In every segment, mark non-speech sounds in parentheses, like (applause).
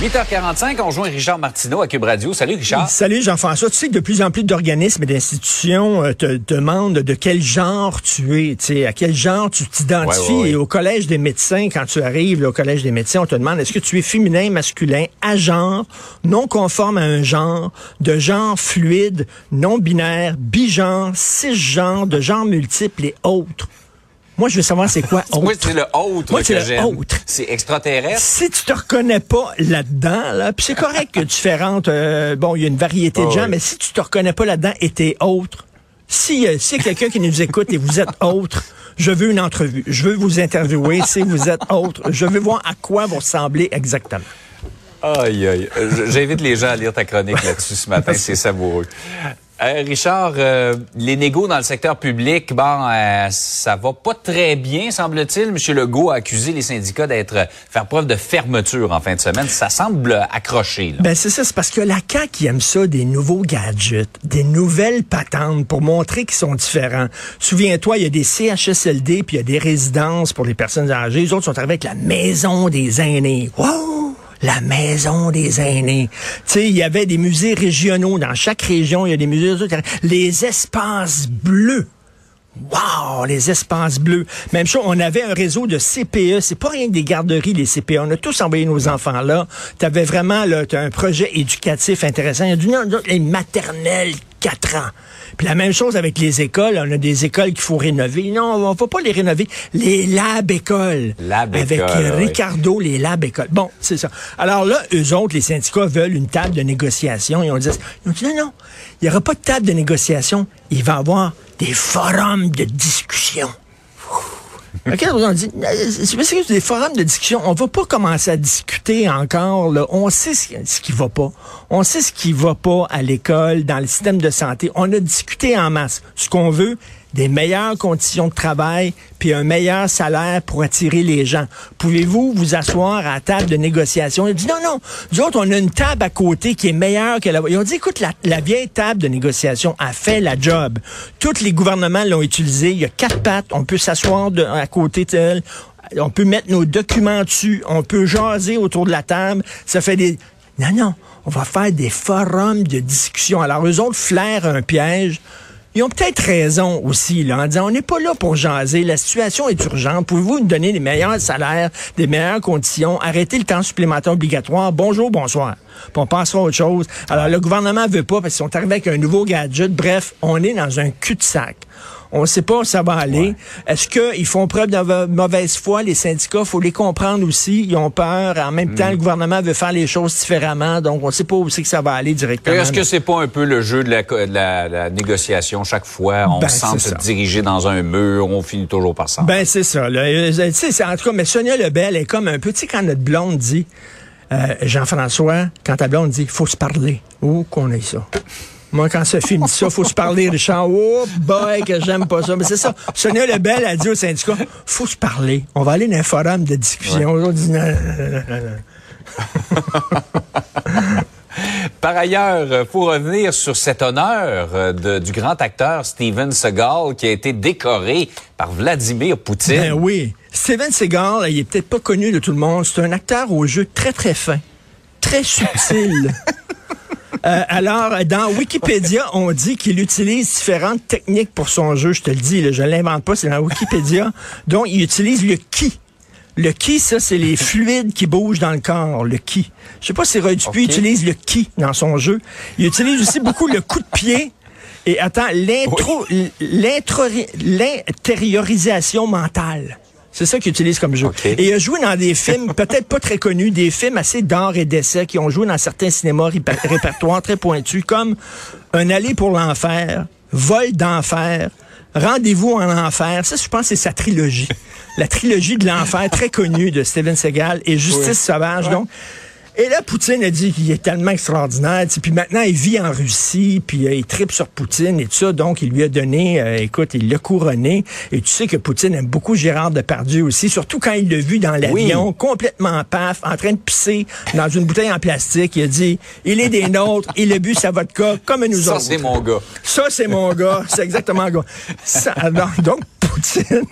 8h45, on rejoint Richard Martineau à Cube Radio. Salut Richard. Salut Jean-François. Tu sais que de plus en plus d'organismes et d'institutions euh, te demandent de quel genre tu es, tu sais, à quel genre tu t'identifies. Ouais, ouais, ouais. Et au collège des médecins, quand tu arrives là, au collège des médecins, on te demande est-ce que tu es féminin, masculin, à genre, non conforme à un genre, de genre fluide, non binaire, bigenre, cisgenre, de genre multiple et autres? Moi, je veux savoir c'est quoi autre. Moi, c'est le autre Moi, que c'est le autre. C'est extraterrestre. Si tu te reconnais pas là-dedans, là, puis c'est correct que tu fais rentrer, euh, bon, il y a une variété de Ah gens, oui. mais si tu te reconnais pas là-dedans et t'es autre, si euh, a quelqu'un qui nous écoute et vous êtes autre, je veux une entrevue. Je veux vous interviewer si vous êtes autre. Je veux voir à quoi vous ressemblez exactement. Aïe, aïe. J'invite les gens à lire ta chronique là-dessus ce matin. C'est savoureux. Euh, Richard, euh, les négos dans le secteur public, bon, euh, ça va pas très bien, semble-t-il. Monsieur Legault a accusé les syndicats d'être faire preuve de fermeture en fin de semaine. Ça semble accroché. Là. Ben c'est ça, c'est parce que la CAQ qui aime ça, des nouveaux gadgets, des nouvelles patentes pour montrer qu'ils sont différents. Souviens-toi, il y a des CHSLD, puis il y a des résidences pour les personnes âgées. Les autres sont avec la maison des aînés. Wow! La maison des aînés. Tu sais, il y avait des musées régionaux. Dans chaque région, il y a des musées. Les espaces bleus. Wow, les espaces bleus. Même chose, on avait un réseau de CPE. C'est pas rien que des garderies, les CPE. On a tous envoyé nos enfants là. Tu avais vraiment là, un projet éducatif intéressant. Il y a du les maternelles, 4 ans. Puis la même chose avec les écoles. On a des écoles qu'il faut rénover. Non, on va pas les rénover. Les lab écoles. Lab Avec écoles, euh, oui. Ricardo, les lab écoles. Bon, c'est ça. Alors là, eux autres, les syndicats veulent une table de négociation. Ils ont dit, ils ont dit non, non, il n'y aura pas de table de négociation. Il va y avoir des forums de discussion. OK, on euh, c'est des forums de discussion. On va pas commencer à discuter encore. Là. On sait ce, ce qui va pas. On sait ce qui va pas à l'école, dans le système de santé. On a discuté en masse. Ce qu'on veut, des meilleures conditions de travail, puis un meilleur salaire pour attirer les gens. Pouvez-vous vous asseoir à la table de négociation? Ils dit non, non. Nous autres, on a une table à côté qui est meilleure que la... Ils ont dit, écoute, la, vieille table de négociation a fait la job. Tous les gouvernements l'ont utilisée. Il y a quatre pattes. On peut s'asseoir à côté d'elle. On peut mettre nos documents dessus. On peut jaser autour de la table. Ça fait des... Non, non. On va faire des forums de discussion. Alors, eux autres flairent un piège. Ils ont peut-être raison aussi, là, en disant, on n'est pas là pour jaser, la situation est urgente, pouvez-vous nous donner des meilleurs salaires, des meilleures conditions, arrêter le temps supplémentaire obligatoire, bonjour, bonsoir. Puis on passera à autre chose. Alors, le gouvernement veut pas, parce qu'ils sont arrivés avec un nouveau gadget. Bref, on est dans un cul-de-sac. On ne sait pas où ça va aller. Est-ce qu'ils font preuve de va- mauvaise foi, les syndicats? faut les comprendre aussi. Ils ont peur. En même temps, le gouvernement veut faire les choses différemment. Donc, on ne sait pas où c'est que ça va aller directement. Est-ce que c'est pas un peu le jeu de la, co- de la- la négociation? Chaque fois? On Ben, semble se ça. diriger dans un mur, on finit toujours par ça. Ben, c'est ça. Là. Euh, Tu sais, c'est- en tout cas, mais Sonia Lebel est comme un sais, quand notre blonde dit, euh, Jean-François, quand ta blonde dit, faut se parler. Où qu'on ait ça? Moi, quand Sophie me dit ça, faut se parler, Richard. Oh boy, que j'aime pas ça. Mais c'est ça. Sonia Lebel a dit au syndicat, faut se parler. On va aller dans un forum de discussion. On dit, non, non, non, non, non. (laughs) Par ailleurs, il faut revenir sur cet honneur euh, de- du grand acteur Steven Seagal qui a été décoré par Vladimir Poutine. Ben oui. Steven Seagal, il est peut-être pas connu de tout le monde. C'est un acteur au jeu très, très fin. Très subtil. (laughs) Euh, alors, dans Wikipédia, on dit qu'il utilise différentes techniques pour son jeu. Je te le dis, là, je l'invente pas, c'est dans Wikipédia. (laughs) Donc, il utilise le ki. Le ki, ça, c'est les (laughs) fluides qui bougent dans le corps, le ki. Je sais pas si Roy Dupuis utilise le ki dans son jeu. Il utilise aussi beaucoup le coup de pied. Et attends, l'intro, l'intro- l'intériorisation mentale. C'est ça qu'il utilise comme jeu. Et il a joué dans des films (laughs) peut-être pas très connus, des films assez d'art et d'essai qui ont joué dans certains cinémas (laughs) répertoires très pointus, comme Un aller pour l'enfer, Vol d'enfer, Rendez-vous en enfer. Ça, je pense, c'est sa trilogie. La trilogie de l'enfer, très connue de Steven Seagal et Justice sauvage. Donc, Et là, Poutine a dit qu'il est tellement extraordinaire. Puis maintenant, il vit en Russie, puis euh, il tripe sur Poutine et tout ça. Donc, il lui a donné, euh, écoute, il l'a couronné. Et tu sais que Poutine aime beaucoup Gérard Depardieu aussi, surtout quand il l'a vu dans l'avion, complètement paf, en train de pisser dans une bouteille en plastique. Il a dit, il est des nôtres, il a bu sa vodka comme nous autres. Ça, c'est mon gars. Ça, c'est mon gars. C'est exactement mon gars. Ça, donc, Poutine,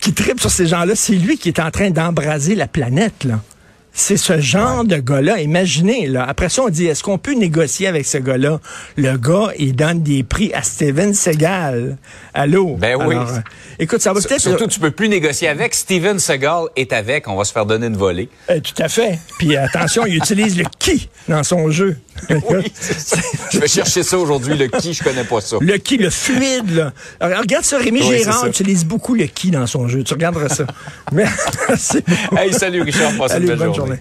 qui tripe sur ces gens-là, c'est lui qui est en train d'embraser la planète, là. C'est ce genre de gars-là. Imaginez, là. Après ça, on dit, est-ce qu'on peut négocier avec ce gars-là? Le gars, il donne des prix à Steven Seagal. Allô? Ben oui. Alors, euh, écoute, ça va peut-être... Surtout, tu peux plus négocier avec. Steven Seagal est avec. On va se faire donner une volée. Euh, tout à fait. Puis attention, il utilise le qui dans son jeu. (laughs) Oui, je vais chercher ça aujourd'hui, le qui, je connais pas ça. Le qui, le fluide, là. Alors, regarde ça, Rémi Oui, Gérard utilise beaucoup le qui dans son jeu. Tu regarderas ça. (laughs) Mais, (laughs) Hey, salut Richard, passe une Allez, belle bonne journée. Journée.